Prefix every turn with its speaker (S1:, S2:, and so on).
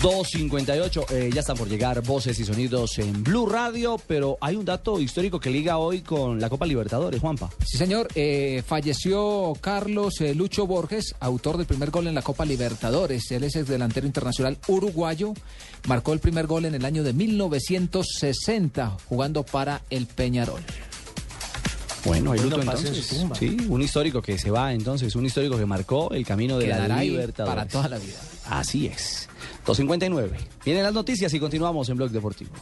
S1: 2.58, eh, ya están por llegar voces y sonidos en Blue Radio, pero hay un dato histórico que liga hoy con la Copa Libertadores, Juanpa.
S2: Sí, señor. Eh, falleció Carlos eh, Lucho Borges, autor del primer gol en la Copa Libertadores. Él es el delantero internacional uruguayo. Marcó el primer gol en el año de 1960, jugando para el Peñarol.
S1: Bueno, hay luto entonces. Sí, un histórico que se va entonces, un histórico que marcó el camino de
S2: Quedará
S1: la
S2: ahí
S1: Libertadores.
S2: para toda la vida.
S1: Así es. 2.59. Vienen las noticias y continuamos en Blog Deportivo.